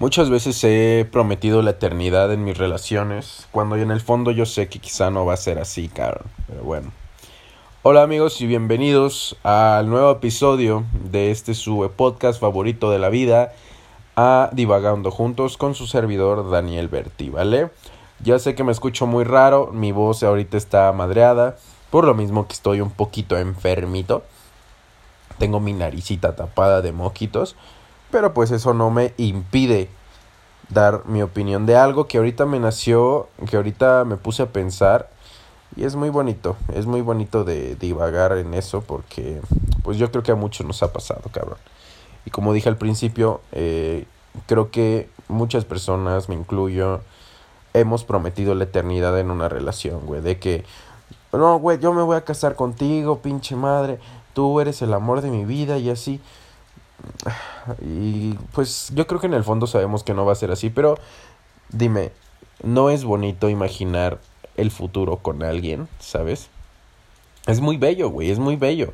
Muchas veces he prometido la eternidad en mis relaciones, cuando en el fondo yo sé que quizá no va a ser así, cabrón. Pero bueno. Hola amigos y bienvenidos al nuevo episodio de este su podcast favorito de la vida, a Divagando Juntos con su servidor Daniel Berti, ¿vale? Ya sé que me escucho muy raro, mi voz ahorita está madreada, por lo mismo que estoy un poquito enfermito. Tengo mi naricita tapada de moquitos pero pues eso no me impide dar mi opinión de algo que ahorita me nació, que ahorita me puse a pensar y es muy bonito, es muy bonito de divagar en eso porque pues yo creo que a muchos nos ha pasado, cabrón. Y como dije al principio, eh, creo que muchas personas, me incluyo, hemos prometido la eternidad en una relación, güey, de que, no, güey, yo me voy a casar contigo, pinche madre, tú eres el amor de mi vida y así. Y pues yo creo que en el fondo sabemos que no va a ser así, pero dime, ¿no es bonito imaginar el futuro con alguien, sabes? Es muy bello, güey, es muy bello.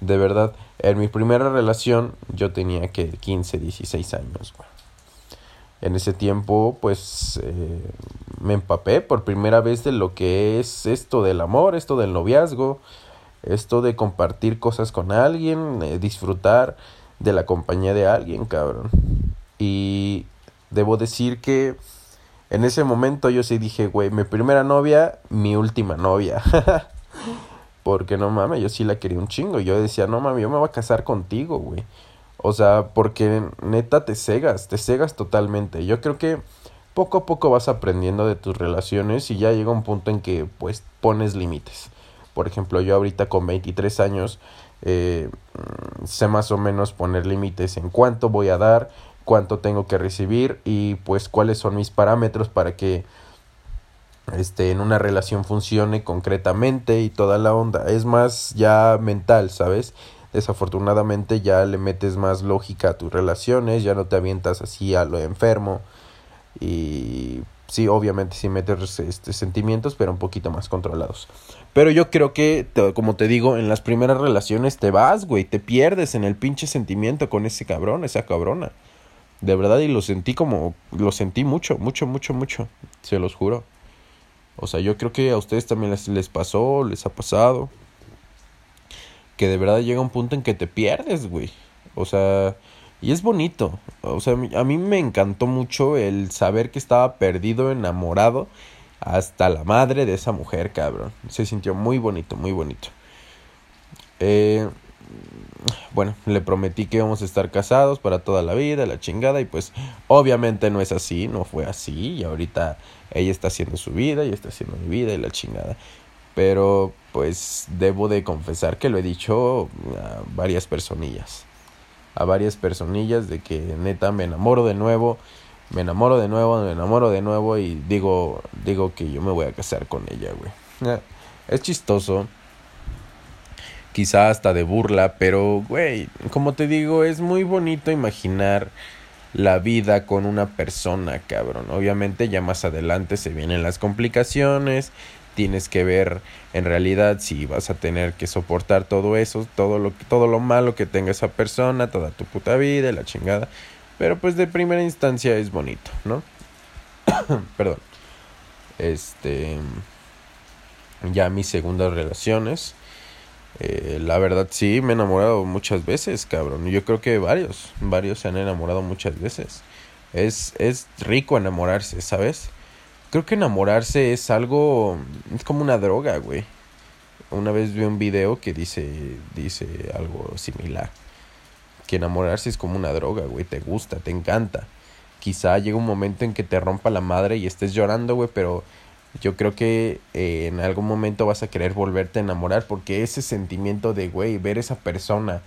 De verdad, en mi primera relación yo tenía que 15, 16 años, güey. En ese tiempo, pues, eh, me empapé por primera vez de lo que es esto del amor, esto del noviazgo, esto de compartir cosas con alguien, eh, disfrutar de la compañía de alguien, cabrón. Y debo decir que en ese momento yo sí dije, güey, mi primera novia, mi última novia. porque no mames, yo sí la quería un chingo. Yo decía, no mames, yo me voy a casar contigo, güey. O sea, porque neta te cegas, te cegas totalmente. Yo creo que poco a poco vas aprendiendo de tus relaciones y ya llega un punto en que pues pones límites. Por ejemplo, yo ahorita con 23 años eh, sé más o menos poner límites en cuánto voy a dar, cuánto tengo que recibir y pues cuáles son mis parámetros para que este en una relación funcione concretamente y toda la onda. Es más ya mental, ¿sabes? Desafortunadamente ya le metes más lógica a tus relaciones, ya no te avientas así a lo enfermo y sí, obviamente sí metes este, sentimientos, pero un poquito más controlados. Pero yo creo que, como te digo, en las primeras relaciones te vas, güey, te pierdes en el pinche sentimiento con ese cabrón, esa cabrona. De verdad, y lo sentí como, lo sentí mucho, mucho, mucho, mucho, se los juro. O sea, yo creo que a ustedes también les, les pasó, les ha pasado. Que de verdad llega un punto en que te pierdes, güey. O sea, y es bonito. O sea, a mí me encantó mucho el saber que estaba perdido, enamorado, hasta la madre de esa mujer, cabrón. Se sintió muy bonito, muy bonito. Eh, bueno, le prometí que íbamos a estar casados para toda la vida, la chingada, y pues obviamente no es así, no fue así, y ahorita ella está haciendo su vida, y está haciendo mi vida y la chingada. Pero pues debo de confesar que lo he dicho a varias personillas a varias personillas de que neta me enamoro de nuevo, me enamoro de nuevo, me enamoro de nuevo y digo, digo que yo me voy a casar con ella, güey. Es chistoso, quizá hasta de burla, pero, güey, como te digo, es muy bonito imaginar la vida con una persona, cabrón. Obviamente ya más adelante se vienen las complicaciones, tienes que ver en realidad si vas a tener que soportar todo eso, todo lo todo lo malo que tenga esa persona, toda tu puta vida, la chingada. Pero pues de primera instancia es bonito, ¿no? Perdón. Este ya mis segundas relaciones eh, la verdad sí me he enamorado muchas veces, cabrón. Yo creo que varios, varios se han enamorado muchas veces. Es es rico enamorarse, ¿sabes? Creo que enamorarse es algo. Es como una droga, güey. Una vez vi un video que dice, dice algo similar. Que enamorarse es como una droga, güey. Te gusta, te encanta. Quizá llegue un momento en que te rompa la madre y estés llorando, güey, pero yo creo que eh, en algún momento vas a querer volverte a enamorar porque ese sentimiento de, güey, ver esa persona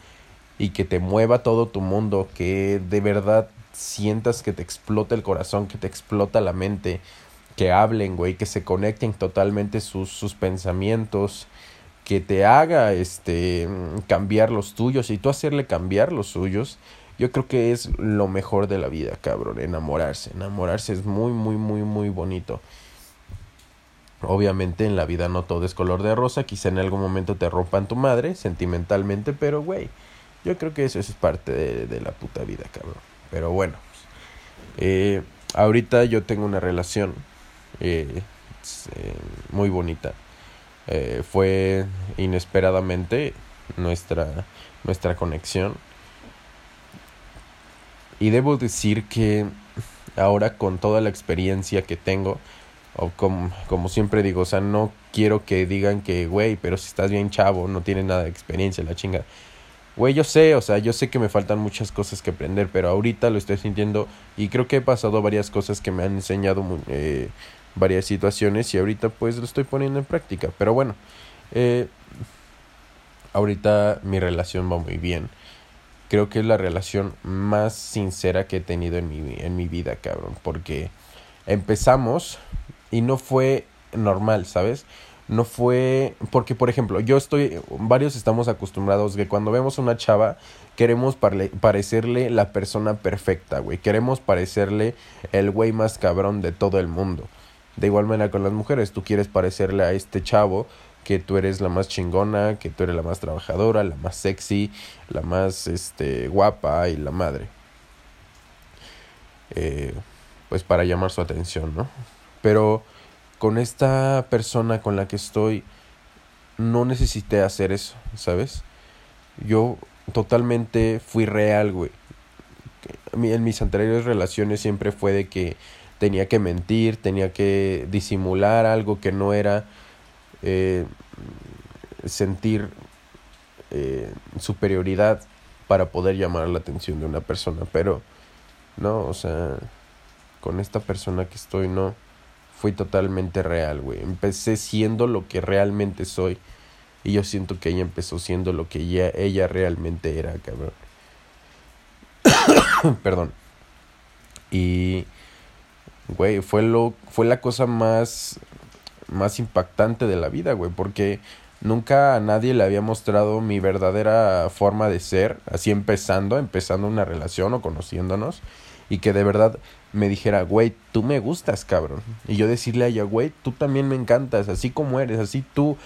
y que te mueva todo tu mundo, que de verdad sientas que te explota el corazón, que te explota la mente, que hablen, güey, que se conecten totalmente sus, sus pensamientos, que te haga este cambiar los tuyos y tú hacerle cambiar los suyos. Yo creo que es lo mejor de la vida, cabrón, enamorarse. Enamorarse es muy, muy, muy, muy bonito. Obviamente en la vida no todo es color de rosa, quizá en algún momento te rompan tu madre sentimentalmente, pero güey, yo creo que eso es parte de, de la puta vida, cabrón. Pero bueno, Eh, ahorita yo tengo una relación eh, eh, muy bonita. fue inesperadamente nuestra, nuestra conexión. Y debo decir que ahora con toda la experiencia que tengo, o como, como siempre digo, o sea, no quiero que digan que, güey, pero si estás bien chavo, no tienes nada de experiencia, la chinga. Güey, yo sé, o sea, yo sé que me faltan muchas cosas que aprender, pero ahorita lo estoy sintiendo y creo que he pasado varias cosas que me han enseñado eh, varias situaciones y ahorita pues lo estoy poniendo en práctica. Pero bueno, eh, ahorita mi relación va muy bien. Creo que es la relación más sincera que he tenido en mi, en mi vida, cabrón, porque empezamos y no fue normal, ¿sabes? no fue porque por ejemplo yo estoy varios estamos acostumbrados que cuando vemos una chava queremos parecerle la persona perfecta güey queremos parecerle el güey más cabrón de todo el mundo de igual manera con las mujeres tú quieres parecerle a este chavo que tú eres la más chingona que tú eres la más trabajadora la más sexy la más este guapa y la madre eh, pues para llamar su atención no pero con esta persona con la que estoy, no necesité hacer eso, ¿sabes? Yo totalmente fui real, güey. En mis anteriores relaciones siempre fue de que tenía que mentir, tenía que disimular algo que no era eh, sentir eh, superioridad para poder llamar la atención de una persona, pero no, o sea, con esta persona que estoy no fui totalmente real, güey. Empecé siendo lo que realmente soy. Y yo siento que ella empezó siendo lo que ella, ella realmente era, cabrón. Perdón. Y, güey, fue, lo, fue la cosa más, más impactante de la vida, güey. Porque nunca a nadie le había mostrado mi verdadera forma de ser. Así empezando, empezando una relación o conociéndonos. Y que de verdad me dijera, güey, tú me gustas, cabrón. Y yo decirle a ella, güey, tú también me encantas, así como eres, así tú,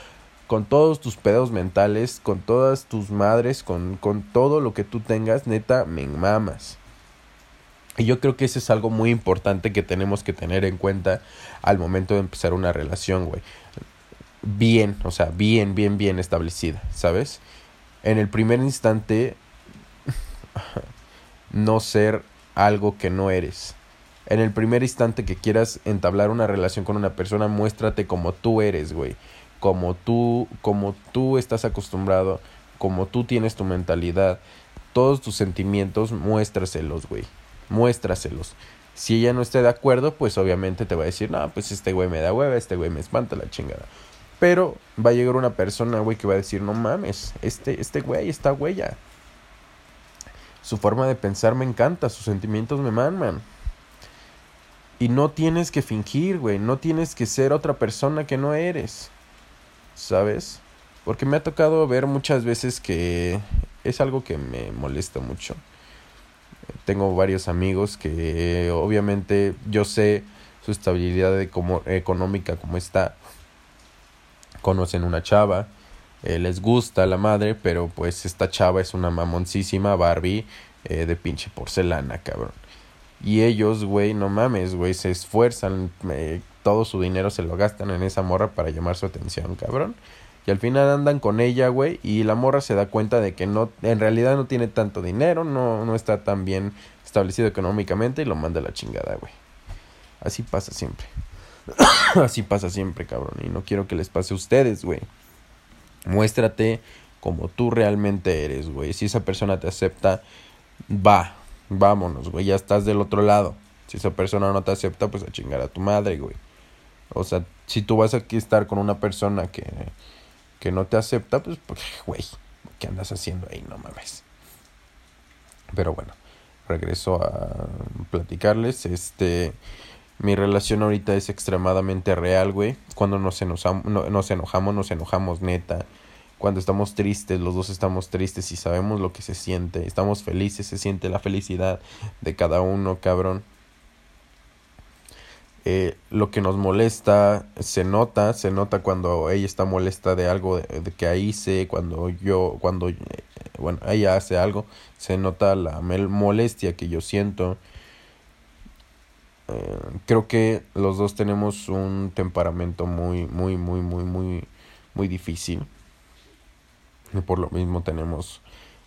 con todos tus pedos mentales, con todas tus madres, con, con todo lo que tú tengas, neta, me mamas. Y yo creo que eso es algo muy importante que tenemos que tener en cuenta al momento de empezar una relación, güey. Bien, o sea, bien, bien, bien establecida, ¿sabes? En el primer instante, no ser algo que no eres en el primer instante que quieras entablar una relación con una persona, muéstrate como tú eres, güey. Como tú, como tú estás acostumbrado, como tú tienes tu mentalidad, todos tus sentimientos, muéstraselos, güey. Muéstraselos. Si ella no esté de acuerdo, pues obviamente te va a decir, no, pues este güey me da hueva, este güey me espanta la chingada. Pero va a llegar una persona, güey, que va a decir, no mames, este, este güey, esta huella. Su forma de pensar me encanta, sus sentimientos me manman. Y no tienes que fingir, güey. No tienes que ser otra persona que no eres. ¿Sabes? Porque me ha tocado ver muchas veces que es algo que me molesta mucho. Tengo varios amigos que obviamente yo sé su estabilidad económica como está. Conocen una chava, eh, les gusta la madre, pero pues esta chava es una mamoncísima Barbie eh, de pinche porcelana, cabrón. Y ellos, güey, no mames, güey, se esfuerzan, todo su dinero se lo gastan en esa morra para llamar su atención, cabrón. Y al final andan con ella, güey, y la morra se da cuenta de que no, en realidad no tiene tanto dinero, no, no está tan bien establecido económicamente y lo manda a la chingada, güey. Así pasa siempre. Así pasa siempre, cabrón. Y no quiero que les pase a ustedes, güey. Muéstrate como tú realmente eres, güey. Si esa persona te acepta, va, vámonos, güey, ya estás del otro lado. Si esa persona no te acepta, pues a chingar a tu madre, güey. O sea, si tú vas aquí a estar con una persona que, que no te acepta, pues, pues, güey, ¿qué andas haciendo ahí? No mames. Pero bueno, regreso a platicarles. Este, mi relación ahorita es extremadamente real, güey. Cuando nos, nos enojamos, nos enojamos neta. Cuando estamos tristes, los dos estamos tristes y sabemos lo que se siente. Estamos felices, se siente la felicidad de cada uno, cabrón. Eh, lo que nos molesta se nota, se nota cuando ella está molesta de algo de, que hice, cuando yo, cuando, eh, bueno, ella hace algo, se nota la molestia que yo siento. eh, creo que los dos tenemos un temperamento muy, muy, muy, muy, muy, muy difícil. Y por lo mismo tenemos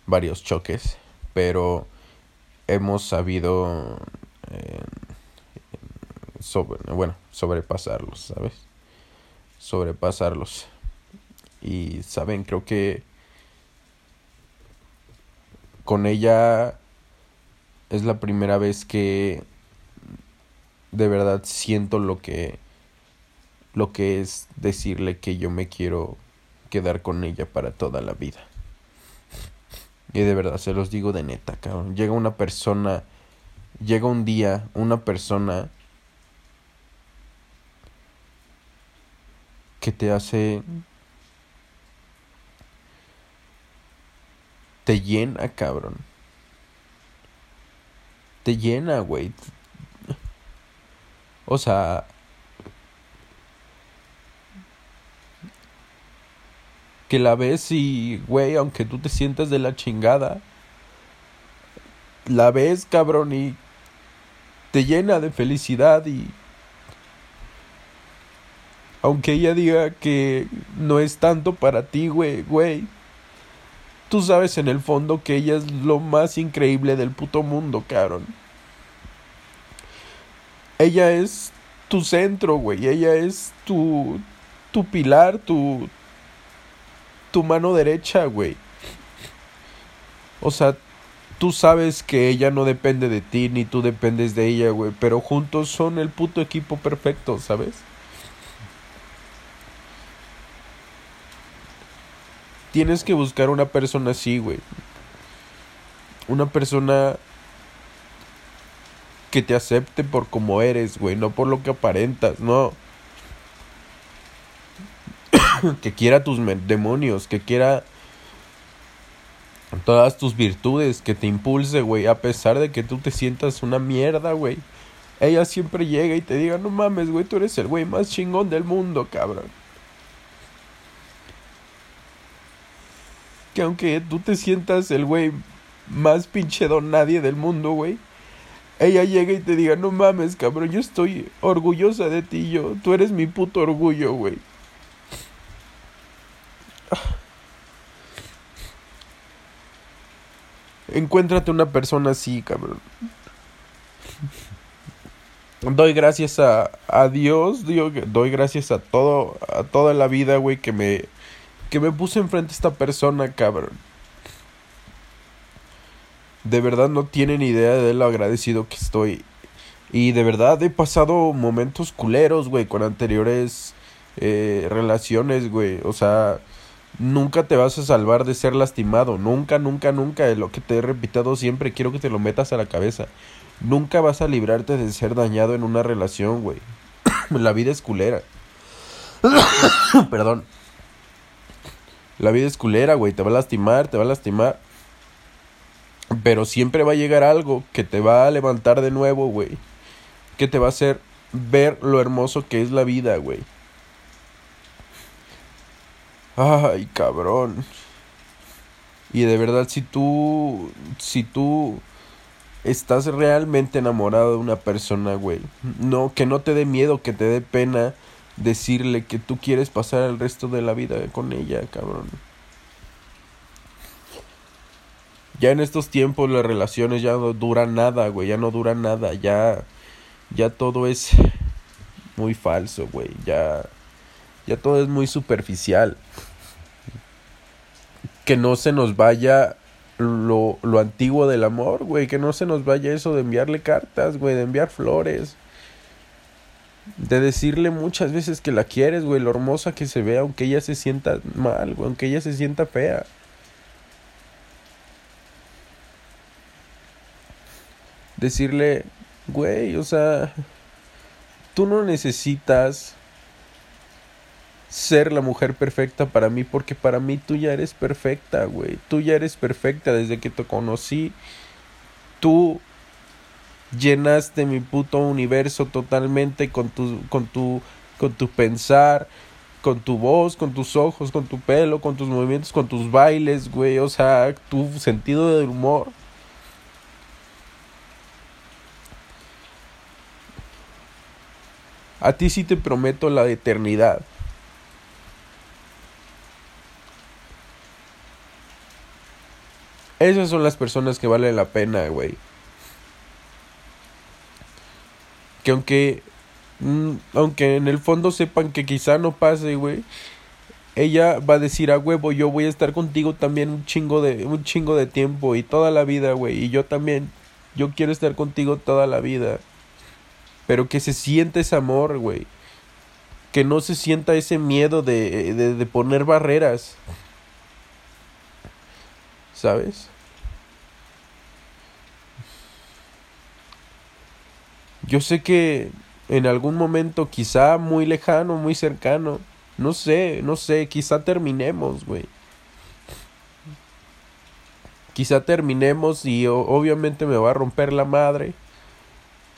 varios choques, pero hemos sabido sobre, bueno, sobrepasarlos, ¿sabes? Sobrepasarlos. Y saben, creo que con ella es la primera vez que de verdad siento lo que lo que es decirle que yo me quiero quedar con ella para toda la vida. Y de verdad, se los digo de neta, cabrón. Llega una persona, llega un día, una persona que te hace... Te llena, cabrón. Te llena, güey. O sea, que la ves y, güey, aunque tú te sientas de la chingada, la ves, cabrón, y te llena de felicidad y... Aunque ella diga que no es tanto para ti, güey, güey. Tú sabes en el fondo que ella es lo más increíble del puto mundo, cabrón. Ella es tu centro, güey. Ella es tu, tu pilar, tu, tu mano derecha, güey. O sea, tú sabes que ella no depende de ti, ni tú dependes de ella, güey. Pero juntos son el puto equipo perfecto, ¿sabes? Tienes que buscar una persona así, güey. Una persona que te acepte por como eres, güey, no por lo que aparentas, no. que quiera tus demonios, que quiera todas tus virtudes, que te impulse, güey, a pesar de que tú te sientas una mierda, güey. Ella siempre llega y te diga, no mames, güey, tú eres el güey más chingón del mundo, cabrón. Que aunque tú te sientas el güey más pinche don nadie del mundo, güey. Ella llega y te diga, no mames, cabrón, yo estoy orgullosa de ti, yo, tú eres mi puto orgullo, güey. Encuéntrate una persona así, cabrón. Doy gracias a, a Dios, doy gracias a todo, a toda la vida, güey, que me, que me puse enfrente a esta persona, cabrón. De verdad no tienen idea de lo agradecido que estoy. Y de verdad he pasado momentos culeros, güey, con anteriores eh, relaciones, güey. O sea, nunca te vas a salvar de ser lastimado. Nunca, nunca, nunca. Lo que te he repetido siempre, quiero que te lo metas a la cabeza. Nunca vas a librarte de ser dañado en una relación, güey. la vida es culera. Perdón. La vida es culera, güey. Te va a lastimar, te va a lastimar. Pero siempre va a llegar algo que te va a levantar de nuevo, güey. Que te va a hacer ver lo hermoso que es la vida, güey. Ay, cabrón. Y de verdad, si tú, si tú estás realmente enamorado de una persona, güey, no, que no te dé miedo, que te dé pena decirle que tú quieres pasar el resto de la vida con ella, cabrón. Ya en estos tiempos las relaciones ya no duran nada, güey, ya no duran nada, ya, ya todo es muy falso, güey, ya ya todo es muy superficial. Que no se nos vaya lo, lo antiguo del amor, güey. Que no se nos vaya eso de enviarle cartas, güey. De enviar flores. De decirle muchas veces que la quieres, güey. Lo hermosa que se ve, aunque ella se sienta mal, güey. Aunque ella se sienta fea. Decirle, güey, o sea, tú no necesitas ser la mujer perfecta para mí, porque para mí tú ya eres perfecta, güey. Tú ya eres perfecta desde que te conocí. Tú llenaste mi puto universo totalmente con tu, con tu, con tu pensar, con tu voz, con tus ojos, con tu pelo, con tus movimientos, con tus bailes, güey. O sea, tu sentido del humor. A ti sí te prometo la eternidad. Esas son las personas que valen la pena, güey. Que aunque mm, aunque en el fondo sepan que quizá no pase, güey, ella va a decir a huevo, yo voy a estar contigo también un chingo de un chingo de tiempo y toda la vida, güey, y yo también yo quiero estar contigo toda la vida. Pero que se sienta ese amor, güey. Que no se sienta ese miedo de, de, de poner barreras. ¿Sabes? Yo sé que en algún momento, quizá muy lejano, muy cercano, no sé, no sé, quizá terminemos, güey. Quizá terminemos y obviamente me va a romper la madre.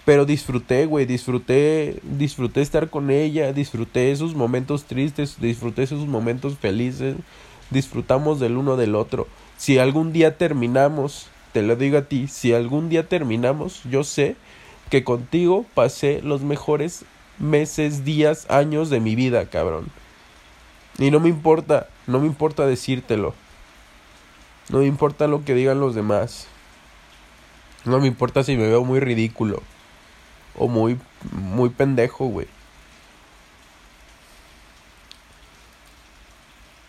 Pero disfruté, güey, disfruté, disfruté estar con ella, disfruté esos momentos tristes, disfruté esos momentos felices, disfrutamos del uno del otro. Si algún día terminamos, te lo digo a ti, si algún día terminamos, yo sé que contigo pasé los mejores meses, días, años de mi vida, cabrón. Y no me importa, no me importa decírtelo. No me importa lo que digan los demás. No me importa si me veo muy ridículo. O muy, muy pendejo, güey.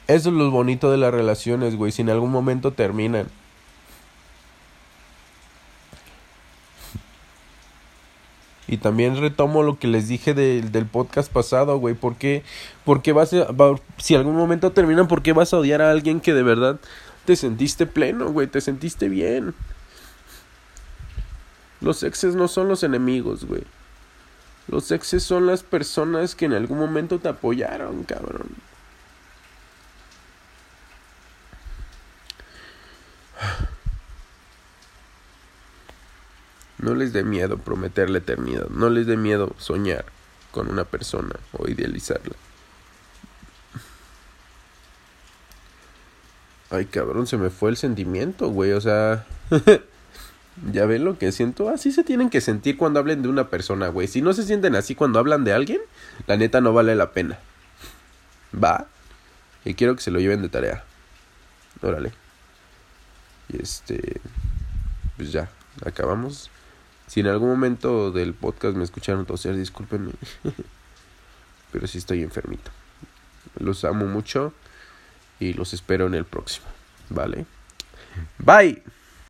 Eso es lo bonito de las relaciones, güey. Si en algún momento terminan. Y también retomo lo que les dije del podcast pasado, güey. ¿Por qué, vas a, si algún momento terminan, por qué vas a odiar a alguien que de verdad te sentiste pleno, güey? Te sentiste bien. Los exes no son los enemigos, güey. Los exes son las personas que en algún momento te apoyaron, cabrón. No les dé miedo prometer la eternidad. No les dé miedo soñar con una persona o idealizarla. Ay, cabrón, se me fue el sentimiento, güey. O sea, ya ven lo que siento. Así se tienen que sentir cuando hablen de una persona, güey. Si no se sienten así cuando hablan de alguien, la neta no vale la pena. Va. Y quiero que se lo lleven de tarea. Órale. Y este. Pues ya, acabamos. Si en algún momento del podcast me escucharon toser, discúlpenme. Pero sí estoy enfermito. Los amo mucho y los espero en el próximo. ¿Vale? Bye.